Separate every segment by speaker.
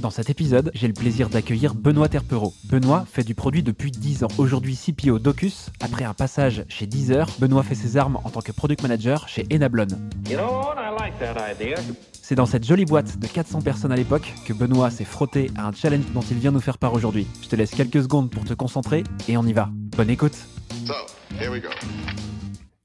Speaker 1: Dans cet épisode, j'ai le plaisir d'accueillir Benoît Terpereau. Benoît fait du produit depuis 10 ans. Aujourd'hui CPO Docus, après un passage chez Deezer, Benoît fait ses armes en tant que product manager chez Enablon.
Speaker 2: You know what? I like that idea.
Speaker 1: C'est dans cette jolie boîte de 400 personnes à l'époque que Benoît s'est frotté à un challenge dont il vient nous faire part aujourd'hui. Je te laisse quelques secondes pour te concentrer et on y va. Bonne écoute.
Speaker 3: So, here we go.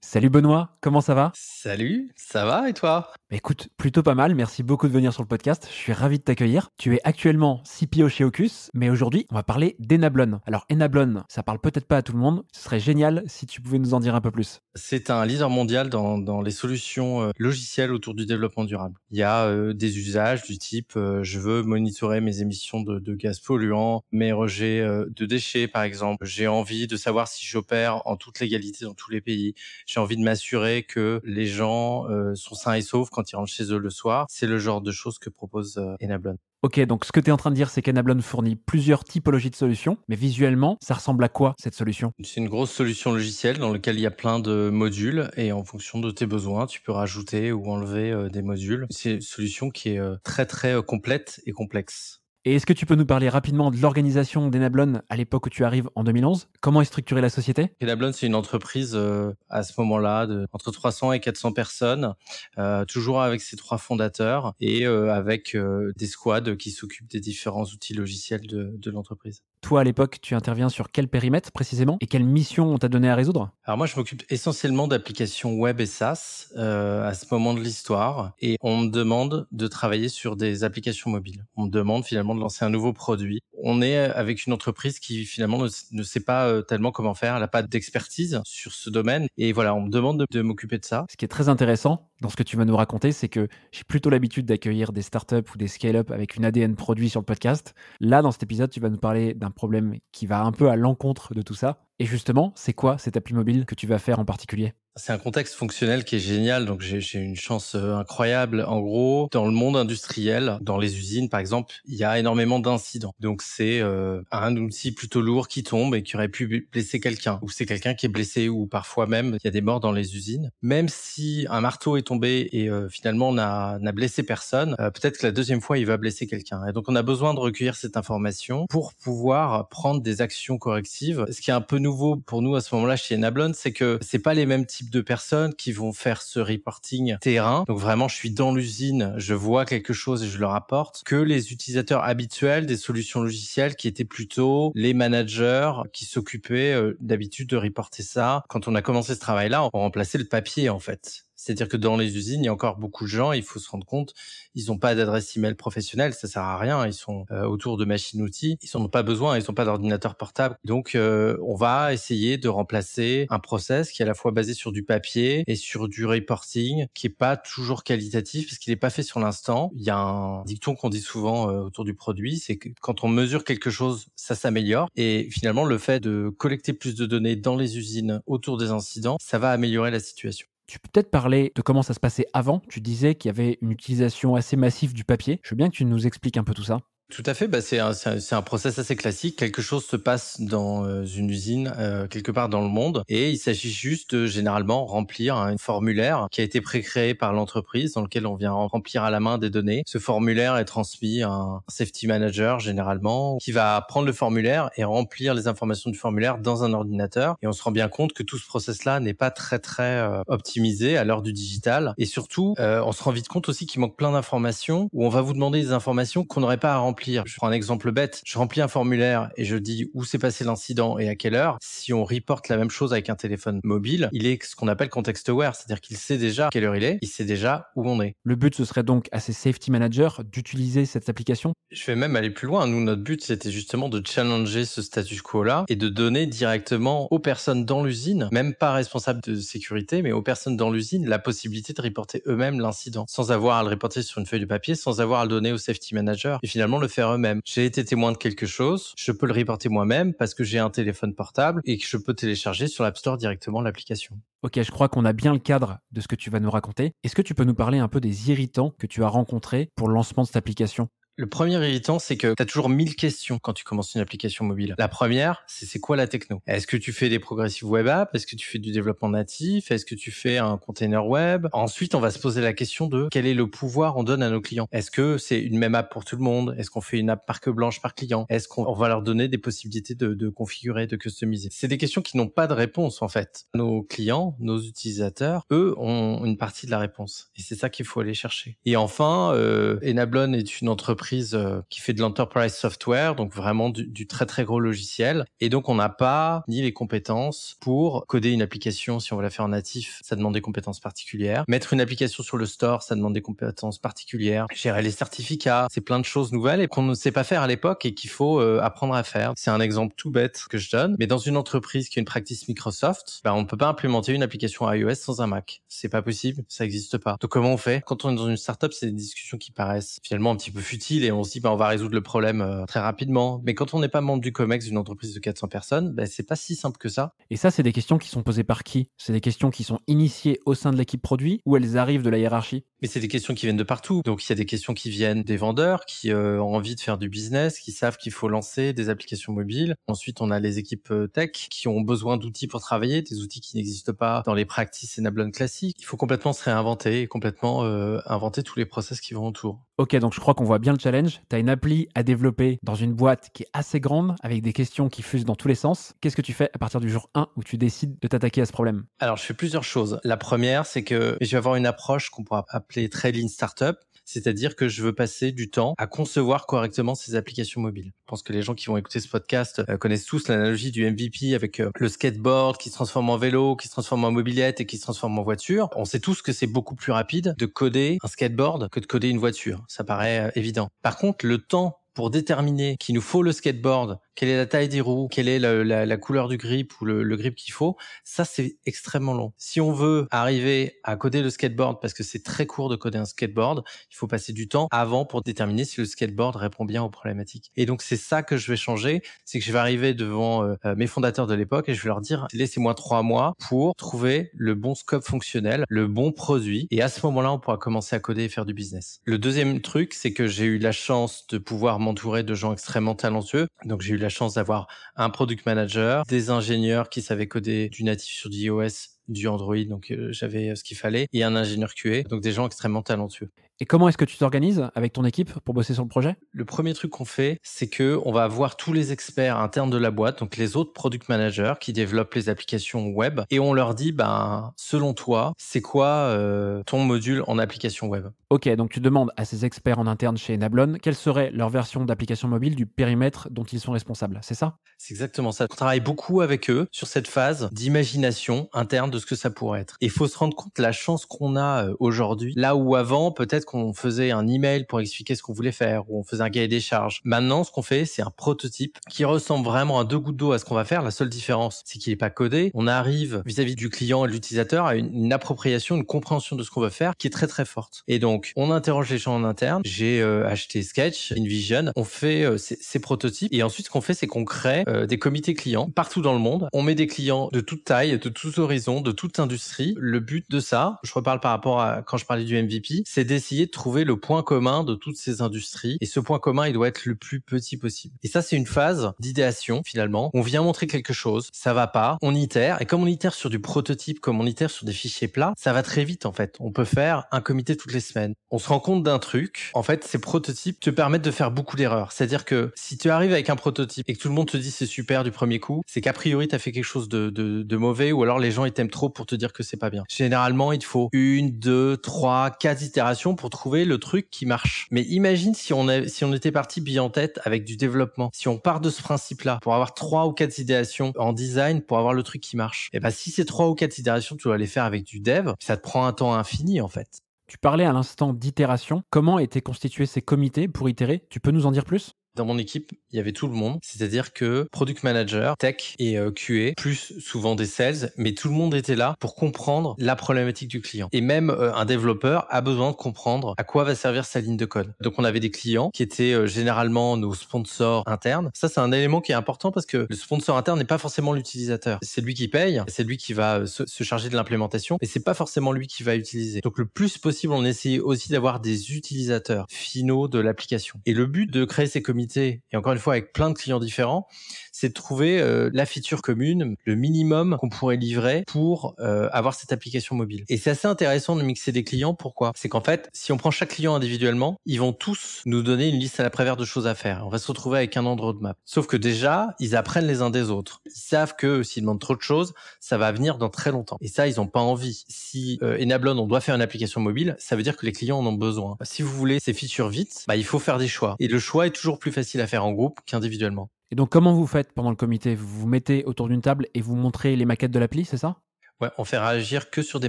Speaker 1: Salut Benoît, comment ça va?
Speaker 4: Salut, ça va et toi?
Speaker 1: Écoute, plutôt pas mal, merci beaucoup de venir sur le podcast, je suis ravi de t'accueillir. Tu es actuellement CPO chez Ocus, mais aujourd'hui on va parler d'Enablon. Alors Enablon, ça parle peut-être pas à tout le monde, ce serait génial si tu pouvais nous en dire un peu plus.
Speaker 4: C'est un leader mondial dans, dans les solutions euh, logicielles autour du développement durable. Il y a euh, des usages du type euh, je veux monitorer mes émissions de, gaz polluants, mes rejets de déchets par exemple. J'ai envie de savoir si j'opère en toute légalité dans tous les pays. J'ai envie de m'assurer que les gens sont sains et saufs quand ils rentrent chez eux le soir. C'est le genre de choses que propose euh, Enablon.
Speaker 1: Ok, donc ce que tu es en train de dire, c'est qu'Enablon fournit plusieurs typologies de solutions, mais visuellement, ça ressemble à quoi cette solution?
Speaker 4: C'est une grosse solution logicielle dans laquelle il y a plein de modules et en fonction de tes besoins, tu peux rajouter ou enlever euh, des modules. C'est une solution qui est euh, très très euh, complète et complexe.
Speaker 1: Et est-ce que tu peux nous parler rapidement de l'organisation d'Enablon à l'époque où tu arrives en 2011 Comment est structurée la société?
Speaker 4: Enablon, c'est une entreprise euh, à ce moment-là de entre 300 et 400 personnes, euh, toujours avec ses trois fondateurs et euh, avec euh, des squads qui s'occupent des différents outils logiciels de, de l'entreprise.
Speaker 1: Toi, à l'époque, tu interviens sur quel périmètre précisément? Et quelle mission on t'a donné à résoudre?
Speaker 4: Alors moi, je m'occupe essentiellement d'applications web et SaaS euh, à ce moment de l'histoire, et on me demande de travailler sur des applications mobiles. On me demande finalement de lancer un nouveau produit. On est avec une entreprise qui finalement ne, ne sait pas euh, tellement comment faire, elle n'a pas d'expertise sur ce domaine, et voilà, on me demande de, de m'occuper de ça.
Speaker 1: Ce qui est très intéressant dans ce que tu vas nous raconter, c'est que j'ai plutôt l'habitude d'accueillir des startups ou des scale-up avec une ADN produit sur le podcast. Là, dans cet épisode, tu vas nous parler d'un problème qui va un peu à l'encontre de tout ça. Et justement, c'est quoi cette appli mobile que tu vas faire en particulier?
Speaker 4: C'est un contexte fonctionnel qui est génial, donc j'ai une chance euh, incroyable. En gros, dans le monde industriel, dans les usines par exemple, il y a énormément d'incidents. Donc c'est euh, un outil plutôt lourd qui tombe et qui aurait pu blesser quelqu'un, ou c'est quelqu'un qui est blessé, ou parfois même il y a des morts dans les usines. Même si un marteau est tombé et euh, finalement n'a n'a blessé personne, euh, peut-être que la deuxième fois il va blesser quelqu'un. Et donc on a besoin de recueillir cette information pour pouvoir prendre des actions correctives. Ce qui est un peu nouveau pour nous à ce moment-là chez Enablon, c'est que c'est pas les mêmes types de personnes qui vont faire ce reporting terrain. Donc vraiment, je suis dans l'usine, je vois quelque chose et je le rapporte, que les utilisateurs habituels des solutions logicielles qui étaient plutôt les managers qui s'occupaient euh, d'habitude de reporter ça. Quand on a commencé ce travail-là, on remplaçait le papier en fait. C'est-à-dire que dans les usines, il y a encore beaucoup de gens, il faut se rendre compte, ils n'ont pas d'adresse email professionnelle, ça sert à rien, ils sont euh, autour de machines-outils, ils n'en ont pas besoin, ils n'ont pas d'ordinateur portable. Donc, euh, on va essayer de remplacer un process qui est à la fois basé sur du papier et sur du reporting, qui est pas toujours qualitatif, parce qu'il n'est pas fait sur l'instant. Il y a un dicton qu'on dit souvent euh, autour du produit, c'est que quand on mesure quelque chose, ça s'améliore. Et finalement, le fait de collecter plus de données dans les usines autour des incidents, ça va améliorer la situation.
Speaker 1: Tu peux peut-être parler de comment ça se passait avant. Tu disais qu'il y avait une utilisation assez massive du papier. Je veux bien que tu nous expliques un peu tout ça.
Speaker 4: Tout à fait, bah c'est un, un process assez classique. Quelque chose se passe dans euh, une usine, euh, quelque part dans le monde, et il s'agit juste de généralement remplir un formulaire qui a été pré-créé par l'entreprise, dans lequel on vient remplir à la main des données. Ce formulaire est transmis à un safety manager généralement, qui va prendre le formulaire et remplir les informations du formulaire dans un ordinateur. Et on se rend bien compte que tout ce process-là n'est pas très très euh, optimisé à l'heure du digital. Et surtout, euh, on se rend vite compte aussi qu'il manque plein d'informations où on va vous demander des informations qu'on n'aurait pas à remplir remplir. Je prends un exemple bête. Je remplis un formulaire et je dis où s'est passé l'incident et à quelle heure. Si on reporte la même chose avec un téléphone mobile, il est ce qu'on appelle context aware, c'est-à-dire qu'il sait déjà à quelle heure il est, il sait déjà où on est.
Speaker 1: Le but, ce serait donc à ces safety managers d'utiliser cette application?
Speaker 4: Je vais même aller plus loin. Nous, notre but, c'était justement de challenger ce status quo-là et de donner directement aux personnes dans l'usine, même pas responsables de sécurité, mais aux personnes dans l'usine, la possibilité de reporter eux-mêmes l'incident, sans avoir à le reporter sur une feuille de papier, sans avoir à le donner au safety manager. Et finalement, faire eux-mêmes. J'ai été témoin de quelque chose, je peux le reporter moi-même parce que j'ai un téléphone portable et que je peux télécharger sur l'App Store directement l'application.
Speaker 1: Ok, je crois qu'on a bien le cadre de ce que tu vas nous raconter. Est-ce que tu peux nous parler un peu des irritants que tu as rencontrés pour le lancement de cette application?
Speaker 4: Le premier irritant, c'est que tu as toujours mille questions quand tu commences une application mobile. La première, c'est c'est quoi la techno? Est-ce que tu fais des progressives web apps? Est-ce que tu fais du développement natif? Est-ce que tu fais un container web? Ensuite, on va se poser la question de quel est le pouvoir on donne à nos clients? Est-ce que c'est une même app pour tout le monde? Est-ce qu'on fait une app parque blanche par client? Est-ce qu'on va leur donner des possibilités de, de configurer, de customiser? C'est des questions qui n'ont pas de réponse en fait. Nos clients, nos utilisateurs, eux, ont une partie de la réponse. Et c'est ça qu'il faut aller chercher. Et enfin, euh, Enablon est une entreprise euh, qui fait de l'enterprise software, donc vraiment du, très très gros logiciel. Et donc on n'a pas ni les compétences pour coder une application si on veut la faire en natif, ça demande des compétences particulières. Mettre une application sur le store, ça demande des compétences particulières. Gérer les certificats, c'est plein de choses nouvelles et qu'on ne sait pas faire à l'époque et qu'il faut euh, apprendre à faire. C'est un exemple tout bête que je donne, mais dans une entreprise qui a une practice Microsoft, bah, on ne peut pas implémenter une application iOS sans un Mac. C'est pas possible, ça n'existe pas. Donc comment on fait? Quand on est dans une startup, c'est des discussions qui paraissent finalement un petit peu futiles et on se dit bah, on va résoudre le problème euh, très rapidement. Mais quand on n'est pas membre du COMEX d'une entreprise de 400 personnes, bah, c'est pas si simple que ça.
Speaker 1: Et ça, c'est des questions qui sont posées par qui? C'est des questions qui sont initiées au sein de l'équipe produit ou elles arrivent de la hiérarchie?
Speaker 4: Mais c'est des questions qui viennent de partout. Donc il y a des questions qui viennent des vendeurs qui euh, ont envie de faire du business, qui savent qu'il faut lancer des applications mobiles. Ensuite, on a les équipes euh, tech qui ont besoin d'outils pour travailler, des outils qui n'existent pas dans les practices Enablon classiques. Il faut complètement se réinventer et complètement inventer tous les process qui vont autour.
Speaker 1: Ok, donc je crois qu'on voit bien le challenge. Tu as une appli à développer dans une boîte qui est assez grande, avec des questions qui fusent dans tous les sens. Qu'est-ce que tu fais à partir du jour 1 où tu décides de t'attaquer à ce problème?
Speaker 4: Alors, je fais plusieurs choses. La première, c'est que je vais avoir une approche qu'on pourra appeler très startup c'est-à-dire que je veux passer du temps à concevoir correctement ces applications mobiles. Je pense que les gens qui vont écouter ce podcast euh, connaissent tous l'analogie du MVP avec euh, le skateboard qui se transforme en vélo, qui se transforme en mobilette et qui se transforme en voiture. On sait tous que c'est beaucoup plus rapide de coder un skateboard que de coder une voiture. Ça paraît euh, évident. Par contre, le temps pour déterminer qu'il nous faut le skateboard quelle est la taille des roues, quelle est la, couleur du grip ou le, grip qu'il faut, ça c'est extrêmement long. Si on veut arriver à coder le skateboard, parce que c'est très court de coder un skateboard, il faut passer du temps avant pour déterminer si le skateboard répond bien aux problématiques. Et donc c'est ça que je vais changer, c'est que je vais arriver devant euh, mes fondateurs de l'époque et je vais leur dire laissez-moi trois mois pour trouver le bon scope fonctionnel, le bon produit, et à ce moment-là on pourra commencer à coder et faire du business. Le deuxième truc, c'est que j'ai eu la chance de pouvoir m'entourer de gens extrêmement talentueux, donc j'ai eu la chance d'avoir un product manager, des ingénieurs qui savaient coder du natif sur du iOS du Android, donc euh, j'avais euh, ce qu'il fallait, et un ingénieur QA, donc des gens extrêmement talentueux.
Speaker 1: Et comment est-ce que tu t'organises avec ton équipe pour bosser sur le projet?
Speaker 4: Le premier truc qu'on fait, c'est que on va avoir tous les experts internes de la boîte, donc les autres product managers qui développent les applications web, et on leur dit, ben, selon toi, c'est quoi euh, ton module en application web?
Speaker 1: Ok, donc tu demandes à ces experts en interne chez Enablon quelle serait leur version d'application mobile du périmètre dont ils sont responsables, c'est ça?
Speaker 4: C'est exactement ça. On travaille beaucoup avec eux sur cette phase d'imagination interne de ce que ça pourrait être. Et il faut se rendre compte de la chance qu'on a euh, aujourd'hui, là où avant, peut-être qu'on faisait un email pour expliquer ce qu'on voulait faire ou on faisait un cahier des charges. Maintenant, ce qu'on fait, c'est un prototype qui ressemble vraiment à deux gouttes d'eau à ce qu'on va faire. La seule différence, c'est qu'il n'est pas codé. On arrive vis-à-vis du client et de l'utilisateur à une, appropriation, une compréhension de ce qu'on veut faire qui est très très forte. Et donc, on interroge les gens en interne. J'ai euh, acheté Sketch, InVision. On fait euh, ces, prototypes et ensuite, ce qu'on fait, c'est qu'on crée euh, des comités clients partout dans le monde. On met des clients de toute taille, de tous horizons, de toute industrie. Le but de ça, je reparle par rapport à quand je parlais du MVP, c'est d'essayer de trouver le point commun de toutes ces industries. Et ce point commun, il doit être le plus petit possible. Et ça, c'est une phase d'idéation, finalement. On vient montrer quelque chose, ça va pas, on itère. Et comme on itère sur du prototype, comme on itère sur des fichiers plats, ça va très vite, en fait. On peut faire un comité toutes les semaines. On se rend compte d'un truc. En fait, ces prototypes te permettent de faire beaucoup d'erreurs. C'est-à-dire que si tu arrives avec un prototype et que tout le monde te dit c'est super du premier coup, c'est qu'a priori, tu as fait quelque chose de, de, de mauvais ou alors les gens, ils t'aiment trop pour te dire que c'est pas bien. Généralement, il te faut une, deux, trois, quatre itérations pour trouver le truc qui marche. Mais imagine si on, si on était parti bien en tête avec du développement. Si on part de ce principe-là pour avoir trois ou quatre idéations en design pour avoir le truc qui marche. Et eh ben si ces trois ou quatre itérations, tu dois les faire avec du dev, ça te prend un temps infini en fait.
Speaker 1: Tu parlais à l'instant d'itération. Comment étaient constitués ces comités pour itérer? Tu peux nous en dire plus?
Speaker 4: Dans mon équipe, il y avait tout le monde, c'est-à-dire que product manager, tech et euh, QA, plus souvent des sales, mais tout le monde était là pour comprendre la problématique du client. Et même euh, un développeur a besoin de comprendre à quoi va servir sa ligne de code. Donc on avait des clients qui étaient euh, généralement nos sponsors internes. Ça c'est un élément qui est important parce que le sponsor interne n'est pas forcément l'utilisateur. C'est lui qui paye, c'est lui qui va se, charger de l'implémentation, mais c'est pas forcément lui qui va utiliser. Donc le plus possible, on essayait aussi d'avoir des utilisateurs finaux de l'application. Et le but de créer ces comités, et encore une fois avec plein de clients différents, c'est de trouver euh, la feature commune, le minimum qu'on pourrait livrer pour euh, avoir cette application mobile. Et c'est assez intéressant de mixer des clients. Pourquoi? C'est qu'en fait, si on prend chaque client individuellement, ils vont tous nous donner une liste à la prévère de choses à faire. On va se retrouver avec un an de roadmap. Sauf que déjà, ils apprennent les uns des autres. Ils savent que s'ils demandent trop de choses, ça va venir dans très longtemps. Et ça, ils n'ont pas envie. Si euh, Enablon, on doit faire une application mobile, ça veut dire que les clients en ont besoin. Si vous voulez ces features vite, bah, il faut faire des choix. Et le choix est toujours plus facile à faire en groupe qu'individuellement.
Speaker 1: Et donc, comment vous faites pendant le comité? Vous vous mettez autour d'une table et vous montrez les maquettes de l'appli, c'est ça?
Speaker 4: Ouais, on fait réagir que sur des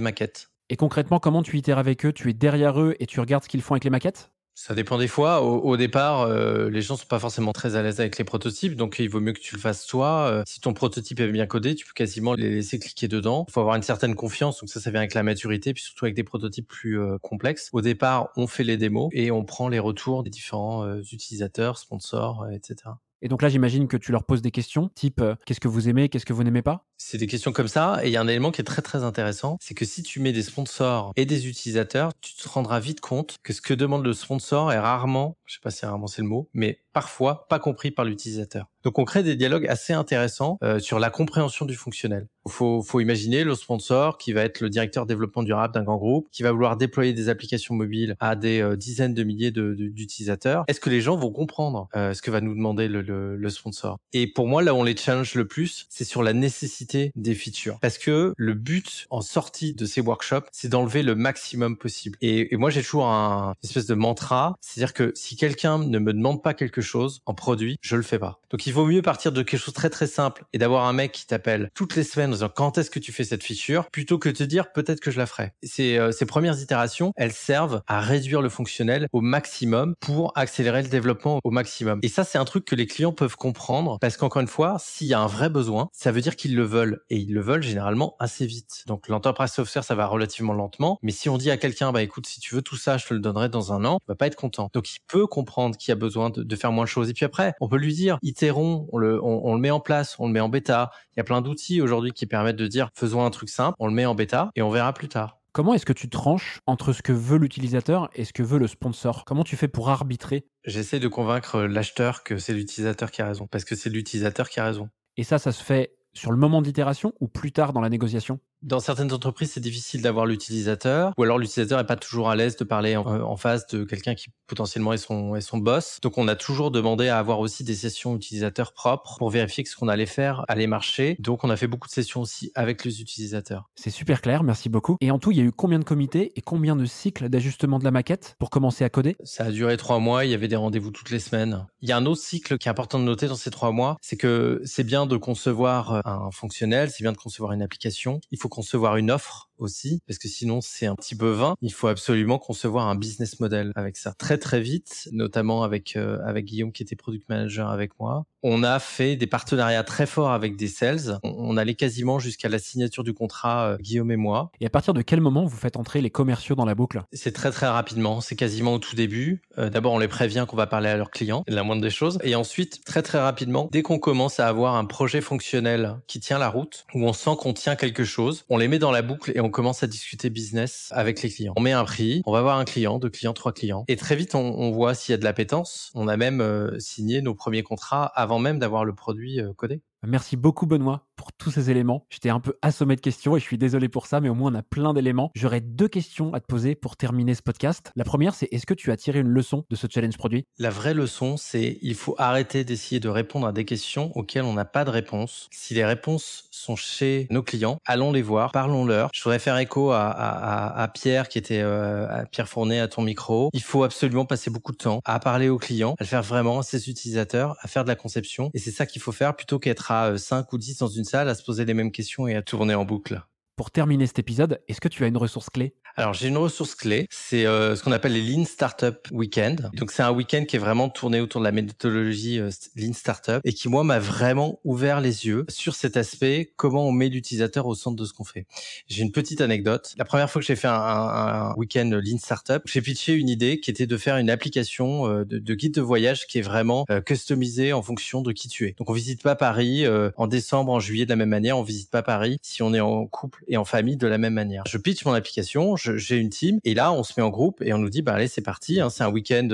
Speaker 4: maquettes.
Speaker 1: Et concrètement, comment tu itères avec eux? Tu es derrière eux et tu regardes ce qu'ils font avec les maquettes?
Speaker 4: Ça dépend des fois. Au, départ, euh, les gens sont pas forcément très à l'aise avec les prototypes, donc il vaut mieux que tu le fasses toi. Euh, si ton prototype est bien codé, tu peux quasiment les laisser cliquer dedans. Il faut avoir une certaine confiance, donc ça, ça vient avec la maturité, puis surtout avec des prototypes plus euh, complexes. Au départ, on fait les démos et on prend les retours des différents utilisateurs, sponsors, etc.
Speaker 1: Et donc là, j'imagine que tu leur poses des questions, type qu'est-ce que vous aimez, qu'est-ce que vous n'aimez pas?
Speaker 4: C'est des questions comme ça. Et il y a un élément qui est très très intéressant, c'est que si tu mets des sponsors et des utilisateurs, tu te rendras vite compte que ce que demande le sponsor est rarement, je sais pas si rarement c'est le mot, mais parfois pas compris par l'utilisateur. Donc on crée des dialogues assez intéressants euh, sur la compréhension du fonctionnel. Faut, faut imaginer le sponsor qui va être le directeur développement durable d'un grand groupe, qui va vouloir déployer des applications mobiles à des euh, dizaines de milliers d'utilisateurs. Est-ce que les gens vont comprendre euh, ce que va nous demander le, le, le, sponsor? Et pour moi, là où on les challenge le plus, c'est sur la nécessité des features. Parce que le but en sortie de ces workshops, c'est d'enlever le maximum possible. Et, moi, j'ai toujours un espèce de mantra, c'est-à-dire que si quelqu'un ne me demande pas quelque chose en produit, je le fais pas. Donc il vaut mieux partir de quelque chose très très simple et d'avoir un mec qui t'appelle toutes les semaines en disant quand est-ce que tu fais cette feature? plutôt que de te dire peut-être que je la ferai. Ces, euh, ces premières itérations, elles servent à réduire le fonctionnel au maximum pour accélérer le développement au maximum. Et ça, c'est un truc que les clients peuvent comprendre parce qu'encore une fois, s'il y a un vrai besoin, ça veut dire qu'ils le veulent et ils le veulent généralement assez vite. Donc l'enterprise software, ça va relativement lentement. Mais si on dit à quelqu'un, bah écoute, si tu veux tout ça, je te le donnerai dans un an, il va pas être content. Donc il peut comprendre qu'il y a besoin de, de faire moins de choses. Et puis après, on peut lui dire, itérons, on le, on, on, le met en place, on le met en bêta. Il y a plein d'outils aujourd'hui qui permettent de dire, faisons un truc simple, on le met en bêta et on verra plus tard.
Speaker 1: Comment est-ce que tu tranches entre ce que veut l'utilisateur et ce que veut le sponsor? Comment tu fais pour arbitrer?
Speaker 4: J'essaie de convaincre l'acheteur que c'est l'utilisateur qui a raison, parce que c'est l'utilisateur qui a raison.
Speaker 1: Et ça, ça se fait sur le moment d'itération ou plus tard dans la négociation?
Speaker 4: Dans certaines entreprises, c'est difficile d'avoir l'utilisateur, ou alors l'utilisateur n'est pas toujours à l'aise de parler en, en face de quelqu'un qui potentiellement est son, est son boss. Donc on a toujours demandé à avoir aussi des sessions utilisateurs propres pour vérifier que ce qu'on allait faire allait marcher. Donc on a fait beaucoup de sessions aussi avec les utilisateurs.
Speaker 1: C'est super clair, merci beaucoup. Et en tout, il y a eu combien de comités et combien de cycles d'ajustement de la maquette pour commencer à coder?
Speaker 4: Ça a duré trois mois, il y avait des rendez-vous toutes les semaines. Il y a un autre cycle qui est important de noter dans ces trois mois, c'est que c'est bien de concevoir un fonctionnel, c'est bien de concevoir une application. Il faut concevoir une offre aussi, parce que sinon c'est un petit peu vain. Il faut absolument concevoir un business model avec ça. Très très vite, notamment avec euh, avec Guillaume qui était product manager avec moi. On a fait des partenariats très forts avec des sales. On, on allait quasiment jusqu'à la signature du contrat euh, Guillaume et moi.
Speaker 1: Et à partir de quel moment vous faites entrer les commerciaux dans la boucle?
Speaker 4: C'est très très rapidement. C'est quasiment au tout début. Euh, D'abord on les prévient qu'on va parler à leurs clients, la moindre des choses. Et ensuite très très rapidement, dès qu'on commence à avoir un projet fonctionnel qui tient la route, où on sent qu'on tient quelque chose, on les met dans la boucle et on commence à discuter business avec les clients. On met un prix, on va voir un client, deux clients, trois clients. Et très vite, on, on voit s'il y a de l'appétence. On a même euh, signé nos premiers contrats avant même d'avoir le produit euh, codé.
Speaker 1: Merci beaucoup Benoît pour tous ces éléments. J'étais un peu assommé de questions et je suis désolé pour ça, mais au moins on a plein d'éléments. J'aurais deux questions à te poser pour terminer ce podcast. La première, c'est est-ce que tu as tiré une leçon de ce challenge produit?
Speaker 4: La vraie leçon, c'est il faut arrêter d'essayer de répondre à des questions auxquelles on n'a pas de réponse. Si les réponses sont chez nos clients, allons les voir, parlons-leur. Je voudrais faire écho à, Pierre qui était euh, Pierre Fournet à ton micro. Il faut absolument passer beaucoup de temps à parler aux clients, à le faire vraiment à ses utilisateurs, à faire de la conception. Et c'est ça qu'il faut faire plutôt qu'être à 5 ou 10 dans une salle à se poser les mêmes questions et à tourner en boucle.
Speaker 1: Pour terminer cet épisode, est-ce que tu as une ressource clé?
Speaker 4: Alors j'ai une ressource clé, c'est euh, ce qu'on appelle les Lean Startup Weekend. Donc c'est un week-end qui est vraiment tourné autour de la méthodologie euh, Lean Startup et qui moi m'a vraiment ouvert les yeux sur cet aspect comment on met l'utilisateur au centre de ce qu'on fait. J'ai une petite anecdote. La première fois que j'ai fait un, un, un week-end Lean Startup, j'ai pitché une idée qui était de faire une application euh, de, de guide de voyage qui est vraiment euh, customisée en fonction de qui tu es. Donc on visite pas Paris en décembre, en juillet de la même manière, on visite pas Paris si on est en couple et en famille de la même manière. Je pitch mon application, j'ai une team et là on se met en groupe et on nous dit bah allez c'est parti, hein, c'est un week-end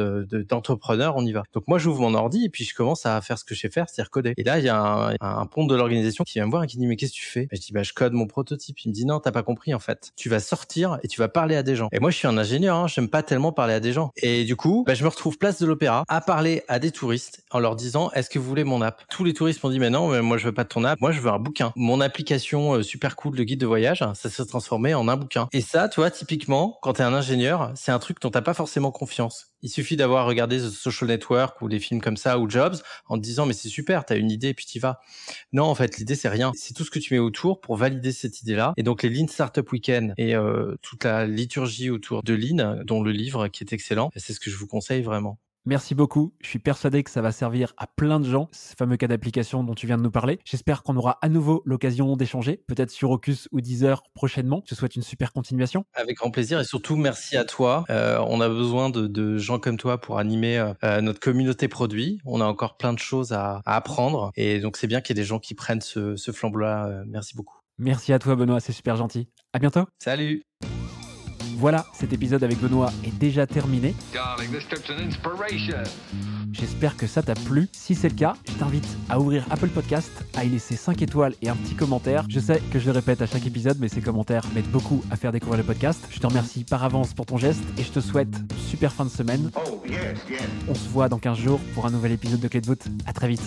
Speaker 4: d'entrepreneur, on y va. Donc moi j'ouvre mon ordi et puis je commence à faire ce que je sais faire, c'est-à-dire coder. Et là il y a un, un pont de l'organisation qui vient me voir et qui dit mais qu'est-ce que tu fais? Je dis bah je code mon prototype. Il me dit non t'as pas compris en fait. Tu vas sortir et tu vas parler à des gens. Et moi je suis un ingénieur, hein, j'aime pas tellement parler à des gens. Et du coup bah, je me retrouve place de l'opéra à parler à des touristes en leur disant est-ce que vous voulez mon app? Tous les touristes m'ont dit mais non mais moi je veux pas de ton app, moi je veux un bouquin. Mon application euh, super cool de guide de voyage, ça s'est transformé en un bouquin. Et ça tu vois typiquement quand tu un ingénieur, c'est un truc dont t'as pas forcément confiance. Il suffit d'avoir regardé The Social Network ou des films comme ça ou Jobs en te disant mais c'est super, t'as une idée et puis t'y vas. Non, en fait, l'idée c'est rien. C'est tout ce que tu mets autour pour valider cette idée-là. Et donc les Lean Startup Weekend et euh, toute la liturgie autour de Lean, dont le livre qui est excellent, c'est ce que je vous conseille vraiment.
Speaker 1: Merci beaucoup. Je suis persuadé que ça va servir à plein de gens, ce fameux cas d'application dont tu viens de nous parler. J'espère qu'on aura à nouveau l'occasion d'échanger, peut-être sur Ocus ou Deezer prochainement. Je te souhaite une super continuation.
Speaker 4: Avec grand plaisir et surtout merci à toi. Euh, on a besoin de, de, gens comme toi pour animer euh, notre communauté produit. On a encore plein de choses à, à apprendre et donc c'est bien qu'il y ait des gens qui prennent ce, ce flambeau-là. Euh, merci beaucoup.
Speaker 1: Merci à toi Benoît, c'est super gentil. À bientôt.
Speaker 4: Salut.
Speaker 1: Voilà, cet épisode avec Benoît est déjà terminé. J'espère que ça t'a plu. Si c'est le cas, je t'invite à ouvrir Apple Podcast, à y laisser 5 étoiles et un petit commentaire. Je sais que je le répète à chaque épisode, mais ces commentaires m'aident beaucoup à faire découvrir le podcast. Je te remercie par avance pour ton geste et je te souhaite une super fin de semaine. On se voit dans 15 jours pour un nouvel épisode de Clé de voûte. À très vite.